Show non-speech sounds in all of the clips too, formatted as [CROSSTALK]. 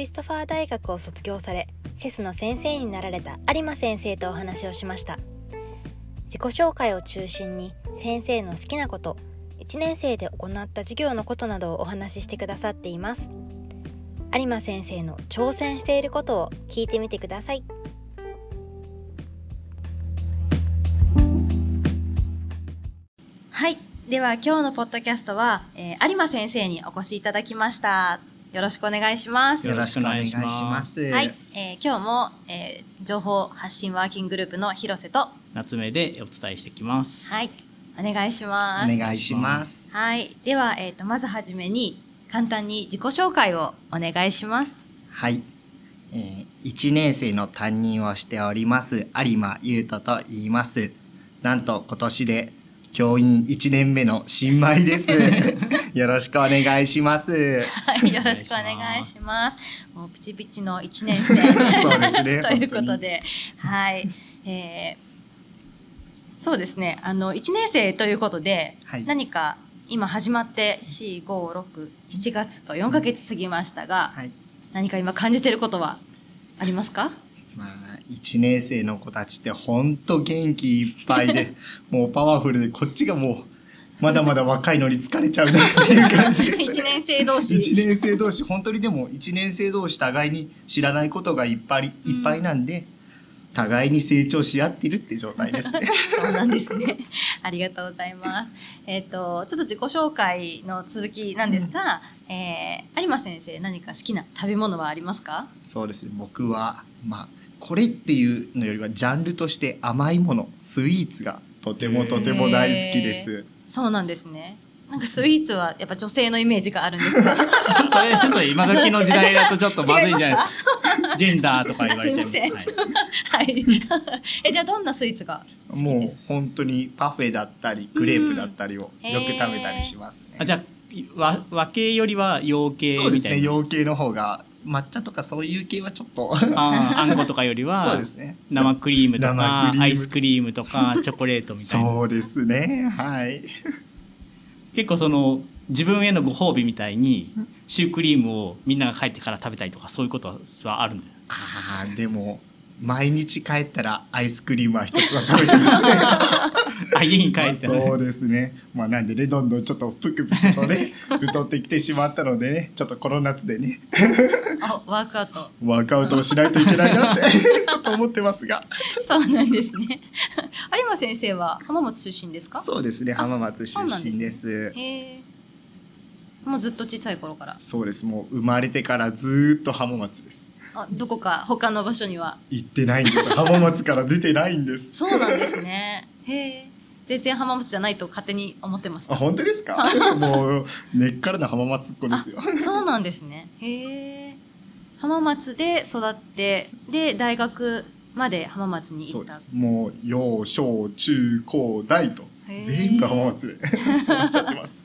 リストファー大学を卒業されセスの先生になられた有馬先生とお話をしました。自己紹介を中心に先生の好きなこと1年生で行った授業のことなどをお話ししてくださっています。有馬先生の挑戦していることを聞いてみてください。はい。では今日のポッドキャストは、えー、有馬先生にお越しいただきました。よろしくお願いしますよろしくお願いしますはい、えー、今日も、えー、情報発信ワーキンググループの広瀬と夏目でお伝えしていきますはいお願いしますお願いしますはいではえっ、ー、とまずはじめに簡単に自己紹介をお願いします。はい。えー、1年生の担任をしております有馬優斗と言います。なんと今年で教員1年目の新米です。[LAUGHS] [LAUGHS] よろしくお願いします。はい、よろしくお願いします。もうプチピチの1年生 [LAUGHS] そうですね。[LAUGHS] ということで、はい、えー、そうですね。あの1年生ということで、はい、何か今始まって4、5、6、7月と4ヶ月過ぎましたが、はい、何か今感じてることはありますか？まあ、1年生の子たちって本当元気いっぱいで、もうパワフルで、こっちがもう、まだまだ若いのに疲れちゃうなっていう感じです。1年生同士。1年生同士、本当にでも1年生同士互いに知らないことがいっぱいいっぱいなんで、うん互いに成長し合ってるって状態ですね。[LAUGHS] そうなんですね。ありがとうございます。えっ、ー、とちょっと自己紹介の続きなんですが、うん、えー、有馬先生何か好きな食べ物はありますか？そうですね。僕はまあこれっていうのよりはジャンルとして甘いもの、スイーツがとてもとても大好きです。そうなんですね。なんかスイーツはやっぱ女性のイメージがあるんですか [LAUGHS] それちょっと今時の時代だとちょっとまずいんじゃないですか [LAUGHS] ジェンダーとか言われちゃう。はい、はい、[LAUGHS] えじゃあどんなスイーツがもう本当にパフェだったりクレープだったりをよく食べたりしますね。あじゃあ和和系よりは洋系みたいな。そうですね洋系の方が抹茶とかそういう系はちょっとああんことかよりは [LAUGHS] そうですね。生クリームとかアイスクリームとか [LAUGHS] チョコレートみたいな。そうですね。はい。結構その自分へのご褒美みたいにシュークリームをみんなが帰ってから食べたりとかそういうことはあるんだよああでも毎日帰ったらアイスクリームは一つは食べてますね [LAUGHS] あ家に帰って、ね、そうですね。まあなんでねどんどんちょっとぷくぷくとね [LAUGHS] 太ってきてしまったのでねちょっとこの夏でね。あワークアウト。ワークアウトをしないといけないなって [LAUGHS] ちょっと思ってますが。そうなんですね。有馬先生は浜松出身ですか？そうですね浜松出身です。へえもうずっと小さい頃から。そうです。もう生まれてからずっと浜松です。あどこか他の場所には？行ってないんです。浜松から出てないんです。そうなんですね。へえ全然浜松じゃないと勝手に思ってました。あ本当ですか？[LAUGHS] もう根っからの浜松っ子ですよ。そうなんですね。へえ浜松で育ってで大学まで浜松に行った。もう幼小中高大と全部浜松で [LAUGHS] そうしちゃってます。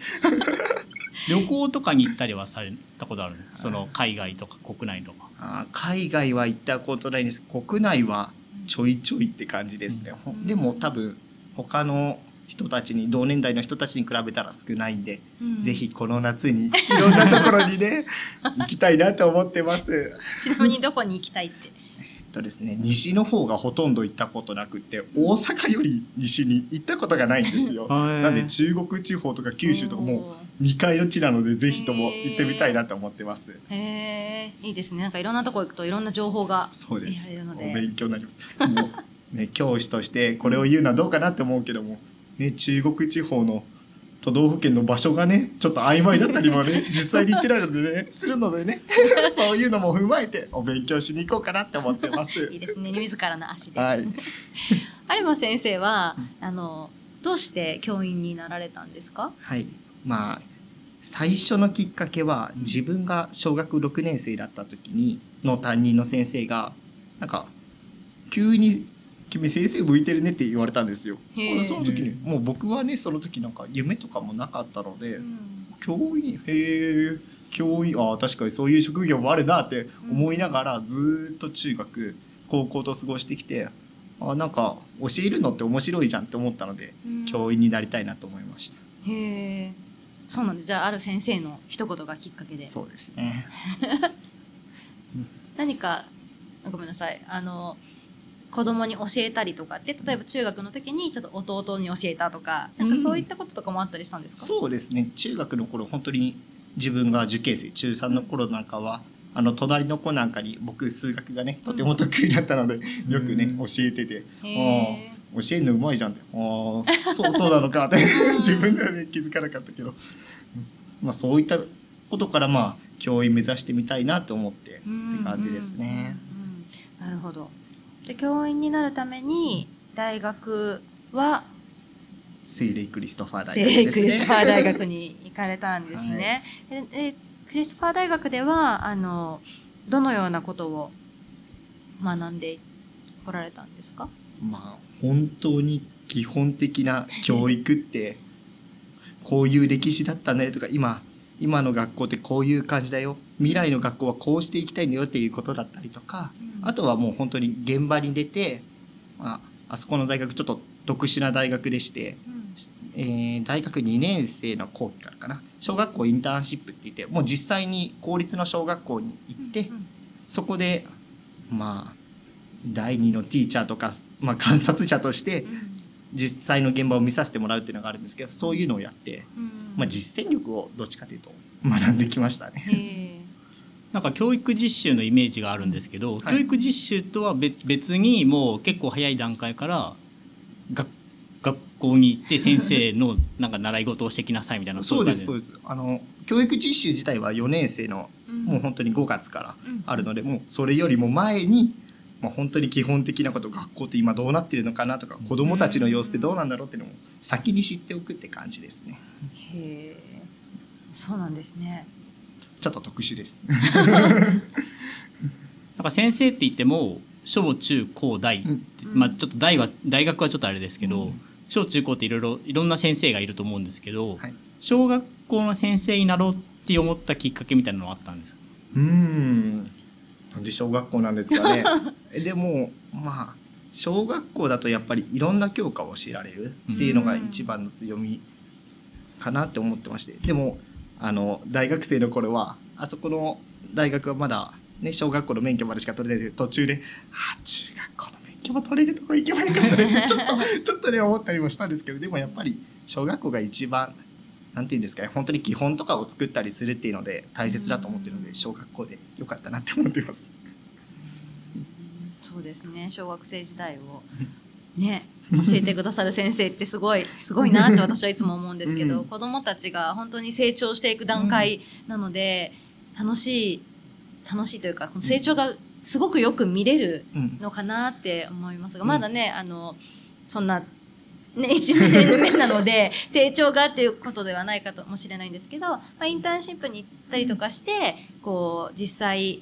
[LAUGHS] 旅行とかに行ったりはされたことあるその海外とか国内とか。あ海外は行ったことないです。国内はちょいちょいって感じですね、うん、でも多分他の人たちに同年代の人たちに比べたら少ないんで、うん、ぜひこの夏にいろんなところにね [LAUGHS] 行きたいなと思ってます。ちなみにどこに行きたいって？とですね西の方がほとんど行ったことなくて大阪より西に行ったことがないんですよ。[LAUGHS] なんで中国地方とか九州とかも未開の地なのでぜひとも行ってみたいなと思ってます。へえいいですね。なんかいろんなとこ行くといろんな情報がそうです。お勉強になります。もうね教師としてこれを言うのはどうかなって思うけどもね中国地方の都道府県の場所がねちょっと曖昧だったりもね [LAUGHS] 実際に行ってないのでねするのでね [LAUGHS] そういうのも踏まえてお勉強しに行こうかなって思ってます。[LAUGHS] いいですね自らの足で、はい、有馬先生はあのどうして教員になられたんですか？はい。まあ最初のきっかけは自分が小学6年生だった時にの担任の先生がなんか急に君先生向いてるねって言われたんですよ。その時にもう僕はねその時なんか夢とかもなかったので、うん、教員へえ教員ああ確かにそういう職業もあるなって思いながらずっと中学高校と過ごしてきてあなんか教えるのって面白いじゃんって思ったので、うん、教員になりたいなと思いました。へえそうなんです。じゃあある先生の一言がきっかけで。そうですね。[LAUGHS] 何かごめんなさい。あの子供に教えたりとかって例えば中学の時にちょっと弟に教えたとかなんかそういったこととかもあったりしたんですか、そうですね。中学の頃本当に自分が受験生中3の頃なんかはあの隣の子なんかに僕数学がねとても得意だったので、よくねうん。教えてて教えるのうまいじゃんってああ [LAUGHS] そうそうなのかって自分ではね気づかなかったけど、うんまあ、そういったことからまあ教員目指してみたいなと思ってって感じですね。うんうんうん。なるほど。で教員になるために大学はセイレイクリストファー大聖学ですね。クリストファー大学に行かれたんですね。ででクリストファー大学ではあのどのようなことを学んでこられたんですか？まあ本当に基本的な教育ってこういう歴史だったねとか今今の学校ってこういう感じだよ未来の学校はこうしていきたいんだよっていうことだったりとかあとはもう本当に現場に出て、まあ、あそこの大学ちょっと特殊な大学でして、うん、えー大学2年生の後期からかな。小学校インターンシップって言ってもう実際に公立の小学校に行って、うんそこでまあ第二のティーチャーとか、まあ、[LAUGHS] 観察者としてうん。実際の現場を見させてもらうっていうのがあるんですけどそういうのをやって、うん。まあ、実践力をどっちかというと学んできましたね。へなんか教育実習のイメージがあるんですけど、はい。教育実習とは別別にもう結構早い段階から学学校に行って先生のなんか習い事をしてきなさいみたいなそうですそうです。あの教育実習自体は4年生のーもう本当に5月からうんあるのでもうそれよりも前に、まあ、本当に基本的なこと学校って今どうなってるのかなとか子どもたちの様子ってどうなんだろうっていうのも先に知っておくって感じですね。へえ。そうなんですね。ちょっと特殊です。[LAUGHS] なんか先生って言っても小中高大うん。まあちょっと大は大学はちょっとあれですけど、うん。小中高っていろいろいろんな先生がいると思うんですけど、はい。小学校の先生になろうって思ったきっかけみたいなのはあったんですか？うーん。なんで小学校なんですかね。[LAUGHS] えでもまあ小学校だとやっぱりいろんな教科を教えられるっていうのが一番の強みかなって思ってまして。でもあの大学生の頃はあそこの大学はまだ、ね、小学校の免許までしか取れないで途中で「あ中学校の免許も取れるとこ行けばよかったね」って [LAUGHS] ちょっとちょっとね思ったりもしたんですけどでもやっぱり小学校が一番なんていうんですかね本当に基本とかを作ったりするっていうので大切だと思ってるので小学校でよかったなって思ってます。そうですね小学生時代を [LAUGHS] ね教えてくださる先生ってすごい [LAUGHS] すごいなって私はいつも思うんですけど、うん。子どもたちが本当に成長していく段階なので、楽しい楽しいというかこの成長がすごくよく見れるうん。のかなって思いますが、うん。まだねあのそんな、ね、1年目なので [LAUGHS] 成長がっていうことではないかもしれないんですけど、まあ、インターンシップに行ったりとかしてこう実際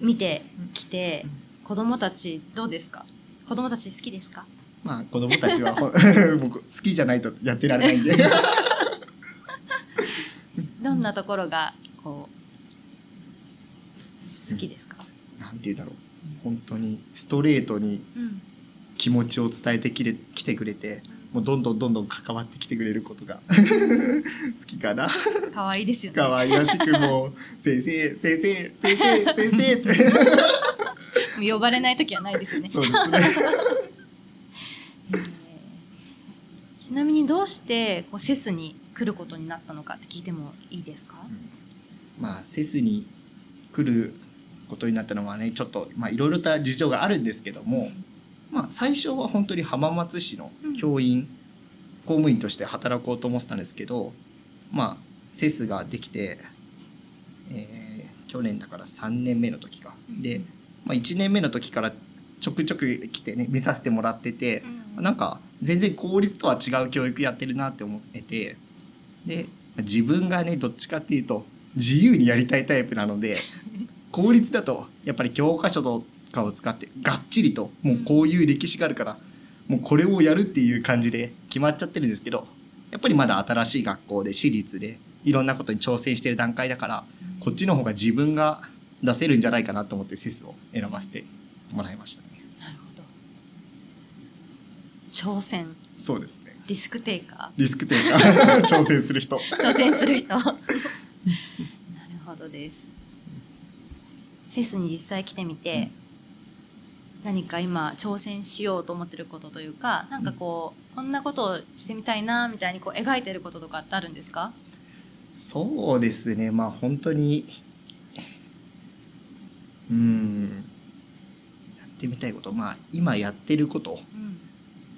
見てきて子供たちどうですか？子供たち好きですか？まあ子供たちはほ [LAUGHS] 僕好きじゃないとやってられないんで。[LAUGHS] どんなところがこう好きですか、なんて言うんだろう。本当にストレートにうん気持ちを伝えてきれ来てくれてもうどんどんどんどん関わってきてくれることが [LAUGHS] 好きかな。可愛いですよね。可愛らしくもう「先生先生先生先生」って呼ばれない時はないですよね。そうですね。え [LAUGHS] ーちなみにどうしてこうセスに来ることになったのかって聞いてもいいですか、まあセスに来ることになったのはねちょっとまあいろいろと事情があるんですけども、まあ、最初は本当に浜松市の教員、公務員として働こうと思ってたんですけどまあセスができて、えー去年だから3年目の時か。で、まあ、1年目の時からちょくちょく来てね見させてもらってて、なんか全然公立とは違う教育やってるなって思っててで自分がねどっちかっていうと自由にやりたいタイプなので [LAUGHS] 公立だとやっぱり教科書とかを使ってがっちりともうこういう歴史があるからもうこれをやるっていう感じで決まっちゃってるんですけどやっぱりまだ新しい学校で私立でいろんなことに挑戦してる段階だからこっちの方が自分が出せるんじゃないかなと思ってセスを選ばせてもらいましたね。なるほど。挑戦。そうですね。リスクテイカリスクテイカー。[LAUGHS] 挑戦する人。ー挑戦する人。なるほどです。セスに実際来てみて、何か今挑戦しようと思ってることというかなんかこうこんなことをしてみたいなみたいにこう描いてることとかってあるんですか？そうですね。まあ本当にうん。やってみたいこと。まあ今やってること。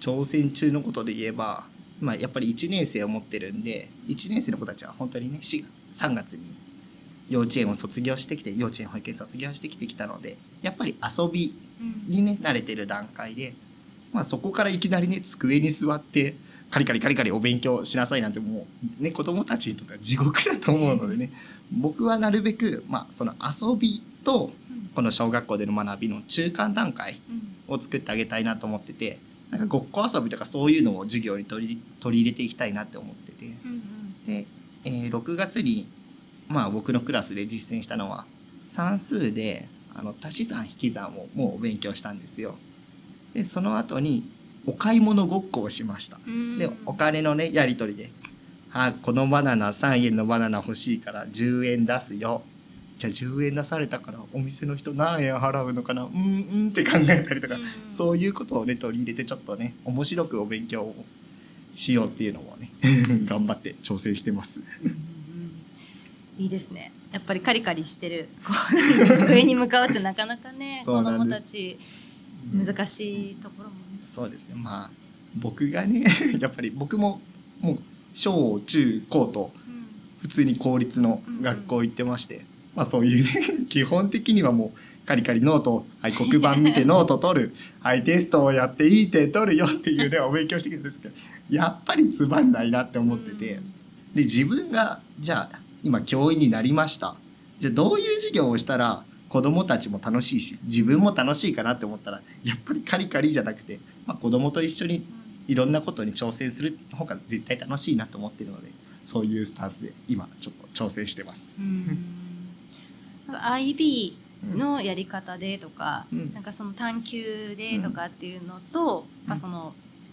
挑戦中のことで言えば、まあ、やっぱり1年生を持ってるんで1年生の子たちは本当にね3月に幼稚園を卒業してきて幼稚園保育園卒業してきてきたのでやっぱり遊びにね慣れてる段階で、まあ、そこからいきなりね机に座ってカリカリカリカリお勉強しなさいなんてもうね子供たちにとっては地獄だと思うのでね僕はなるべく、まあ、その遊びとこの小学校での学びの中間段階うん。を作ってあげたいなと思っててなんかごっこ遊びとかそういうのを授業に取り取り入れていきたいなって思ってて。うんで、えー6月にまあ僕のクラスで実践したのは算数であの足し算引き算をもう勉強したんですよ。でその後にお買い物ごっこをしました。うん。でお金のねやり取りで「あこのバナナ3円のバナナ欲しいから10円出すよ」じゃあ10円出されたからお店の人何円払うのかなうんうんって考えたりとか、うん。そういうことをね取り入れてちょっとね面白くお勉強をしようっていうのもね [LAUGHS] 頑張って挑戦してます。いいですね。やっぱりカリカリしてるこう机に向かうってなかなかね [LAUGHS] そ子供たち難しいところもね。そうですね。まあ僕がね [LAUGHS] やっぱり僕ももう小中高とうん。普通に公立の学校行ってまして、まあそういうね基本的にはもうカリカリノートを、はい、黒板見てノート取る、はい、テストをやっていい点取るよっていうねお勉強してきたんですけどやっぱりつまんないなって思ってて、で自分がじゃあ今教員になりました。じゃあどういう授業をしたら子供たちも楽しいし自分も楽しいかなって思ったらやっぱりカリカリじゃなくて、まあ、子供と一緒にいろんなことに挑戦する方が絶対楽しいなと思ってるのでそういうスタンスで今ちょっと挑戦してます。IB うんのやり方でとか、うん。なんかその探究でとかっていうのと、まあその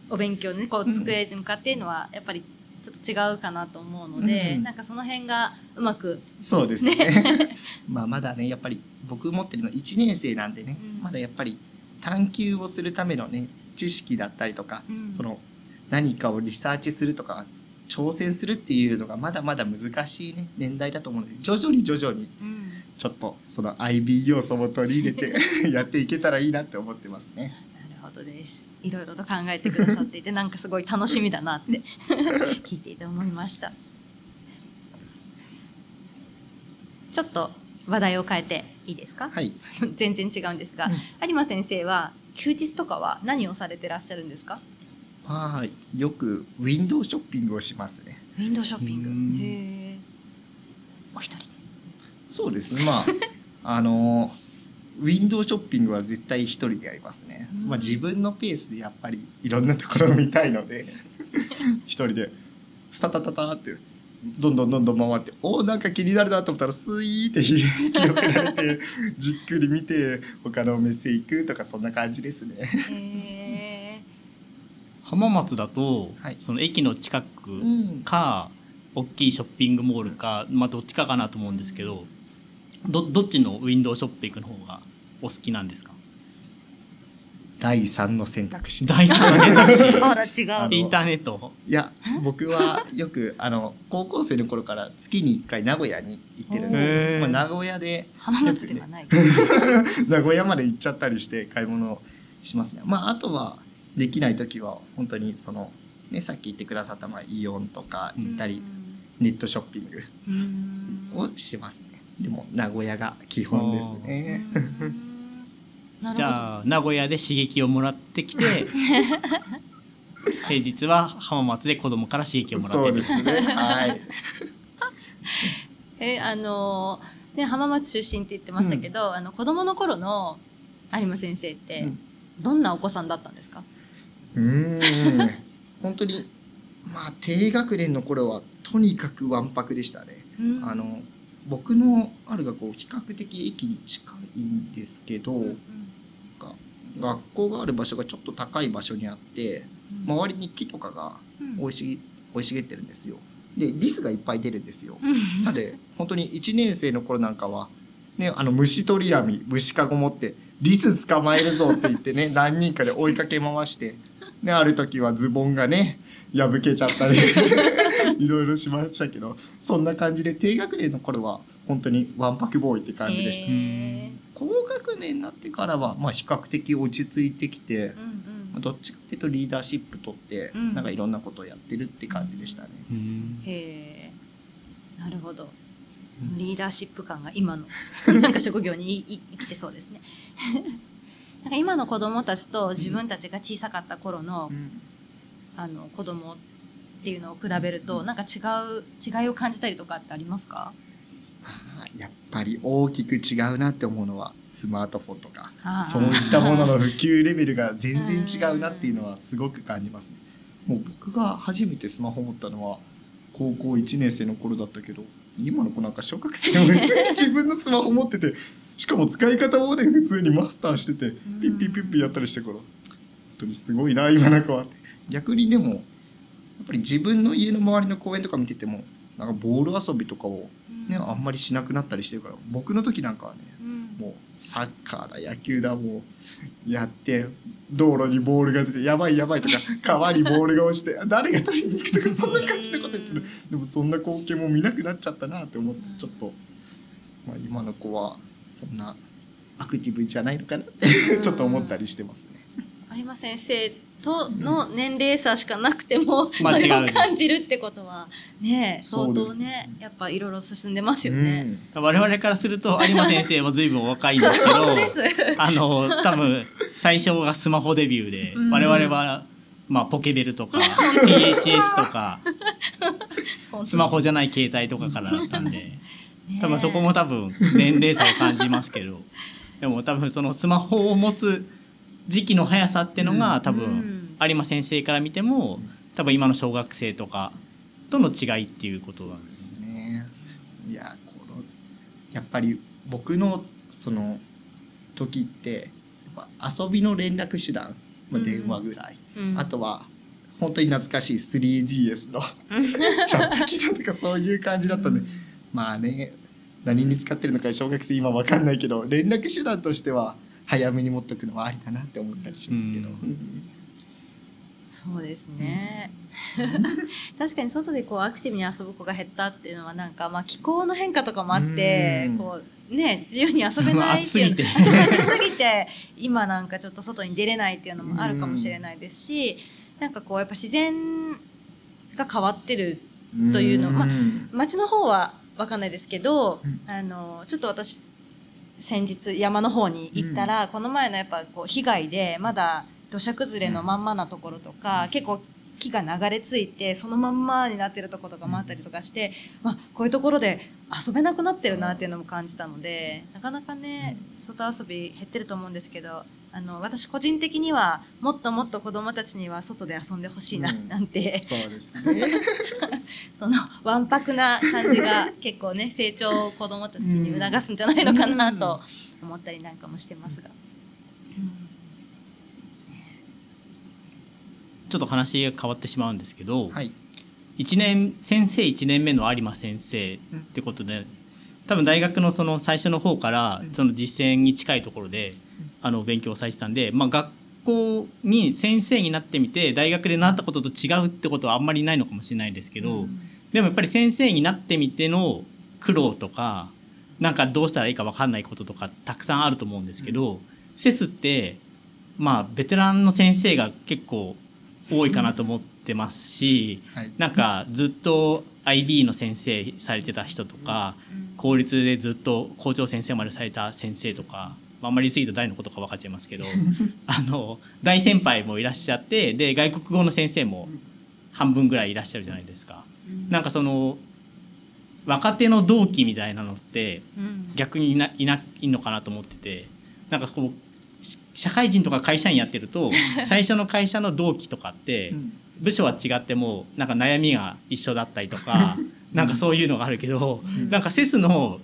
お勉強ねこううん机に向かってのはやっぱりちょっと違うかなと思うので、うん。なんかその辺がうまくそうですね。[LAUGHS] まあまだねやっぱり僕持ってるの1年生なんでね、うん。まだやっぱり探究をするためのね知識だったりとか、うん。その何かをリサーチするとか挑戦するっていうのがまだまだ難しいね年代だと思うので徐々に徐々にうんちょっとその IB 要素も取り入れて [LAUGHS] やっていけたらいいなって思ってますね。なるほどです。いろいろと考えてくださっていて、[LAUGHS] なんかすごい楽しみだなって [LAUGHS] 聞いていて思いました。ちょっと話題を変えていいですか？はい、全然違うんですが、うん有馬先生は休日とかは何をされてらっしゃるんですか？まあよくウィンドウショッピングをしますね。ウィンドウショッピング。うんへえ。そうですね。まあ [LAUGHS] あのウィンドウショッピングは絶対一人でやりますね、うん。まあ、自分のペースでやっぱりいろんなところを見たいので [LAUGHS] 一人でスタタタタってどんどんどんどん回っておーなんか気になるなと思ったらスイーって引き寄せられてじっくり見て他のお店行くとかそんな感じですね。へえ。浜松だと、はい。その駅の近くうん。か大きいショッピングモールか、まあ、どっちかかなと思うんですけどどどっちのウィンドウショッピングの方がお好きなんですか？第三の選択肢第三の選択肢 [LAUGHS] あら違う。あのインターネットいや僕はよく [LAUGHS] あの高校生の頃から月に1回名古屋に行ってるんですよ。まあ、名古屋で浜松ではない。[LAUGHS] 名古屋まで行っちゃったりして買い物しますね。まああとはできない時は本当にそのねさっき言ってくださったまあイオンとか行ったりネットショッピングをしますね。でも名古屋が基本ですね。じゃあ名古屋で刺激をもらってきて [LAUGHS] 平日は浜松で子供から刺激をもらってですね。はい。[LAUGHS] えあのね浜松出身って言ってましたけど、あの子供の頃の有馬先生って、うんどんなお子さんだったんですか？うーん [LAUGHS] 本当にまあ低学年の頃はとにかくわんぱくでしたね。あの僕のある学校比較的駅に近いんですけど、うんなんか学校がある場所がちょっと高い場所にあってうん。周りに木とかがうん。生いい茂ってるんですよ。でリスがいっぱい出るんですよ。うん。なので本当に1年生の頃なんかはね、あの虫取り網虫かご持ってリス捕まえるぞって言ってね [LAUGHS] 何人かで追いかけ回して、ね、ある時はズボンがね破けちゃったり [LAUGHS] [LAUGHS] いろいろしましたけどそんな感じで低学年の頃は本当にわんぱくボーイって感じでした。へ高学年になってからは、まあ、比較的落ち着いてきてー、うん。まあどっちかっていうとリーダーシップ取って、うん。なんかいろんなことをやってるって感じでしたね。うん。うん、へえなるほど。うん。リーダーシップ感が今の [LAUGHS] なんか職業にいい生きてそうですね。[LAUGHS] なんか今の子供たちと自分たちが小さかった頃の,、あの子供っていうのを比べるとなんか違う違いを感じたりとかってありますか？まあやっぱり大きく違うなって思うのはスマートフォンとか。そういったものの普及レベルが全然違うなっていうのはすごく感じますね。もう僕が初めてスマホ持ったのは高校1年生の頃だったけど今の子なんか小学生も普通に自分のスマホ持っててしかも使い方もね普通にマスターしててピッピッピッピッやったりしてから本当にすごいな今の子は。逆にでもやっぱり自分の家の周りの公園とか見ててもなんかボール遊びとかをねあんまりしなくなったりしてるから僕の時なんかはねうん。もうサッカーだ野球だもうやって道路にボールが出てやばいやばいとか [LAUGHS] 川にボールが落ちて誰が取りに行くとかそんな感じのことでするでもそんな光景も見なくなっちゃったなって思ってちょっと、まあ、今の子はそんなアクティブじゃないのかなって [LAUGHS] ちょっと思ったりしてますね。有馬先生との年齢差しかなくても、そまあれを感じるってことはね相当ねやっぱいろいろ進んでますよね。我々からすると有馬先生は随分お若いんですけど。[LAUGHS] あの多分最初がスマホデビューで、うん。我々は、まあ、ポケベルとか [LAUGHS] THS とかスマホじゃない携帯とかからだったんで [LAUGHS] ね多分そこも多分年齢差を感じますけどでも多分そのスマホを持つ時期の速さってのが多うん。分有馬先生から見ても多分今の小学生とかとの違いっていうことなんですすね。いやこのやっぱり僕のその時ってやっぱ遊びの連絡手段、まあ、うん電話ぐらい、うん。あとは本当に懐かしい 3DS の [LAUGHS] チャット機能とかそういう感じだったんで、まあね何に使ってるのか小学生今わかんないけど連絡手段としては早めに持っとくのはありだなって思ったりしますけど。うん。そうですね。[LAUGHS] 確かに外でこうアクティブに遊ぶ子が減ったっていうのはなんかまあ気候の変化とかもあってうん。こうね自由に遊べないっていう [LAUGHS] 暑すぎて今なんかちょっと外に出れないっていうのもあるかもしれないですしなんかこうやっぱ自然が変わってるというのまあん街の方は分かんないですけど、うん。あのちょっと私先日山の方に行ったら、この前のやっぱこう被害でまだ土砂崩れのまんまなところとか、結構木が流れ着いてそのまんまになってるところとかもあったりとかして、まあ、こういうところで遊べなくなってるなっていうのも感じたのでなかなかね外遊び減ってると思うんですけどあの私個人的にはもっともっと子どもたちには外で遊んでほしいなうん。なんて、そうですね。[LAUGHS] そのわんぱくな感じが結構ね成長を子どもたちに促すんじゃないのかなと思ったりなんかもしてますが。ちょっと話が変わってしまうんですけど、はい。一年先生1年目の有馬先生ってことで多分大学のその最初の方からうん。その実践に近いところであの勉強されてたんで、まあ、学校に先生になってみて大学で習ったことと違うってことはあんまりないのかもしれないですけど、でもやっぱり先生になってみての苦労とかなんかどうしたらいいか分かんないこととかたくさんあると思うんですけど、セスってまあベテランの先生が結構多いかなと思ってますし。はい。なんかずっと IB の先生されてた人とか公立でずっと校長先生までされた先生とかまああんまり言い過ぎると誰のことか分かっちゃいますけど [LAUGHS] あの大先輩もいらっしゃってで外国語の先生も半分ぐらいいらっしゃるじゃないですか。なんかその若手の同期みたいなのって逆にいないないのかなと思っててなんかこうし社会人とか会社員やってると [LAUGHS] 最初の会社の同期とかってうん。部署は違ってもなんか悩みが一緒だったりとか [LAUGHS] なんかそういうのがあるけどうん。なんかセスの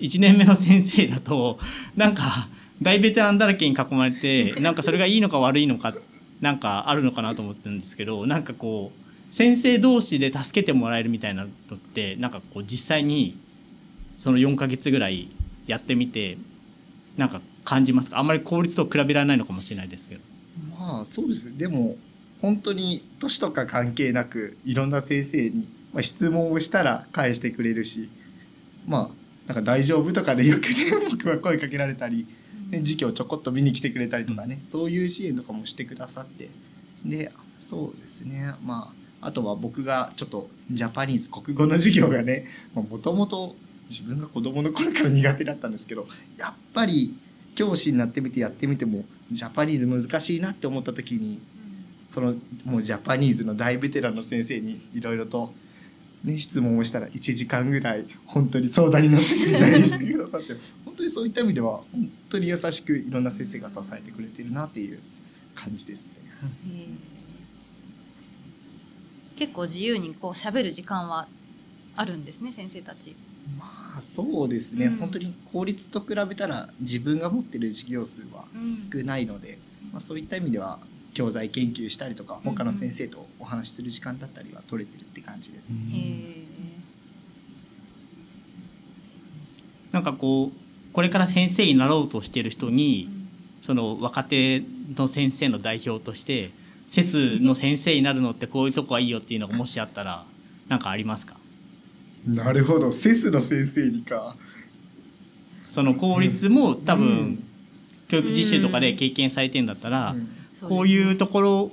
1年目の先生だとなんか大ベテランだらけに囲まれてなんかそれがいいのか悪いのかなんかあるのかなと思ってるんですけどなんかこう先生同士で助けてもらえるみたいなのってなんかこう実際にその4ヶ月ぐらいやってみてなんか感じますか？あんまり効率と比べられないのかもしれないですけど。まあそうですねでも本当に年とか関係なくいろんな先生に、質問をしたら返してくれるしまあなんか大丈夫とかでよくね僕は声かけられたり、ね、授業ちょこっと見に来てくれたりとかね、そういう支援とかもしてくださって。でそうですね。まああとは僕がちょっとジャパニーズ国語の授業がねもともと自分が子供の頃から苦手だったんですけどやっぱり教師になってみてやってみてもジャパニーズ難しいなって思った時にそのもうジャパニーズの大ベテランの先生にいろいろと、ね、質問をしたら1時間ぐらい本当に相談に乗ってくれたりしてくださって本当にそういった意味では本当に優しくいろんな先生が支えてくれてるなっていう感じですね。結構自由にこう喋る時間はあるんですね先生たち。まあそうですね、うん、本当に公立と比べたら自分が持ってる授業数は少ないので、うん、まあ、そういった意味では教材研究したりとか他の先生とお話しする時間だったりは取れてるって感じです。ね。なんかこうこれから先生になろうとしている人に、その若手の先生の代表としてセスの先生になるのってこういうとこはいいよっていうのがもしあったら何かありますか？なるほど。セスの先生にか。その効率も多分、うん、教育実習とかで経験されてんだったら、うんこういうところ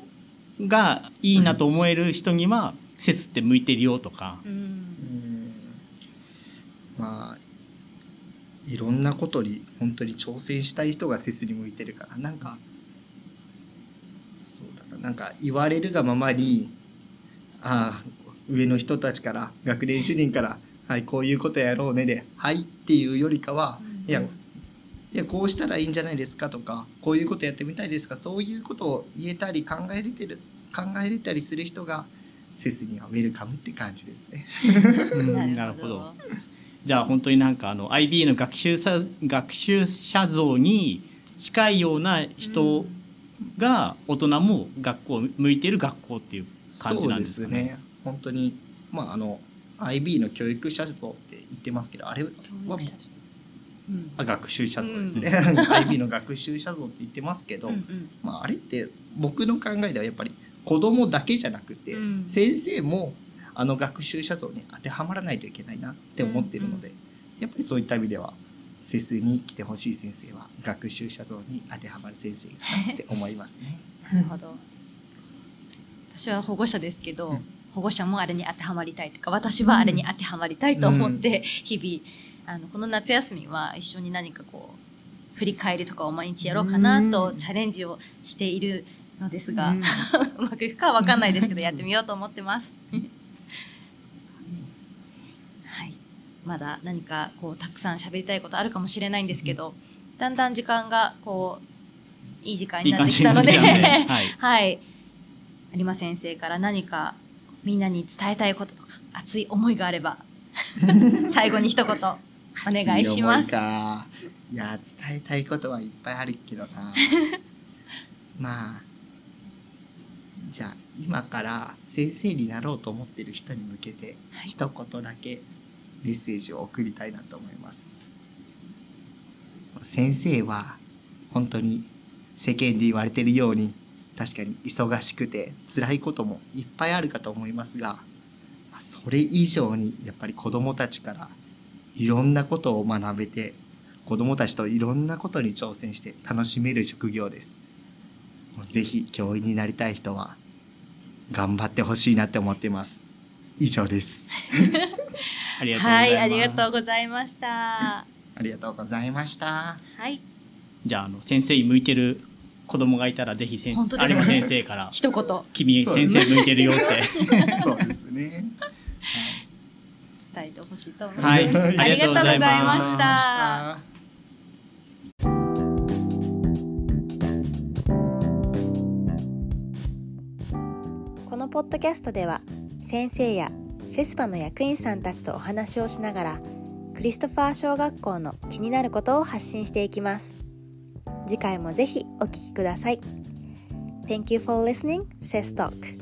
がいいなと思える人には、セスって向いてるよとか、うん、まあいろんなことに本当に挑戦したい人がセスに向いてるからなんかそうだななんか言われるがままにああ上の人たちから学年主任から「はいこういうことやろうね」で「はい」っていうよりかは「いやいやこうしたらいいんじゃないですか」とか「こういうことやってみたいですか」そういうことを言えたり考えれてる考えれたりする人がセスにはウェルカムって感じですね。[LAUGHS] なるほどじゃあ本当になんかあの IB の学習者学習者像に近いような人が大人も学校向いてる学校っていう感じなんですかね？本当にまああの IB の教育者像って言ってますけどあれはうん、あ学習者像ですね、うん、[LAUGHS] IB の学習者像って言ってますけど、うんうん、まあ、あれって僕の考えではやっぱり子供だけじゃなくて、うん、先生もあの学習者像に当てはまらないといけないなって思ってるので、うんうん、やっぱりそういった意味ではセスに来てほしい先生は学習者像に当てはまる先生かなって思いますね。[LAUGHS] なるほど。私は保護者ですけど、保護者もあれに当てはまりたいとか私はあれに当てはまりたいと思って日々、あのこの夏休みは一緒に何かこう振り返りとかを毎日やろうかなとチャレンジをしているのですが、うまくいくかは分かんないですけどやってみようと思ってます。はい、まだ何かこうたくさん喋りたいことあるかもしれないんですけど、だんだん時間がこういい時間になってきたので、はい、はい、[LAUGHS] 有馬先生から何かみんなに伝えたいこととか熱い思いがあれば [LAUGHS] 最後に一言お願いします。いや伝えたいことはいっぱいあるけどな。[LAUGHS] まあじゃあ今から先生になろうと思ってる人に向けて一言だけメッセージを送りたいなと思います。先生は本当に世間で言われてるように確かに忙しくて辛いこともいっぱいあるかと思いますがそれ以上にやっぱり子どもたちからいろんなことを学べて子どもたちといろんなことに挑戦して楽しめる職業です。ぜひ教員になりたい人は頑張ってほしいなって思っています。以上です。[LAUGHS] ありがとうございます。はい、ありがとうございました。ありがとうございました。はい。じゃあ、あの先生に向いてる子供がいたらぜひ先生、有馬先生から [LAUGHS] 一言君先生向いてるよって。そうですね。[LAUGHS] 伝えてほしいと思います。はい、ありがとうございました。このポッドキャストでは先生やセスパの役員さんたちとお話をしながらクリストファー小学校の気になることを発信していきます。次回もぜひお聴きください。Thank you for listening, s e s Talk.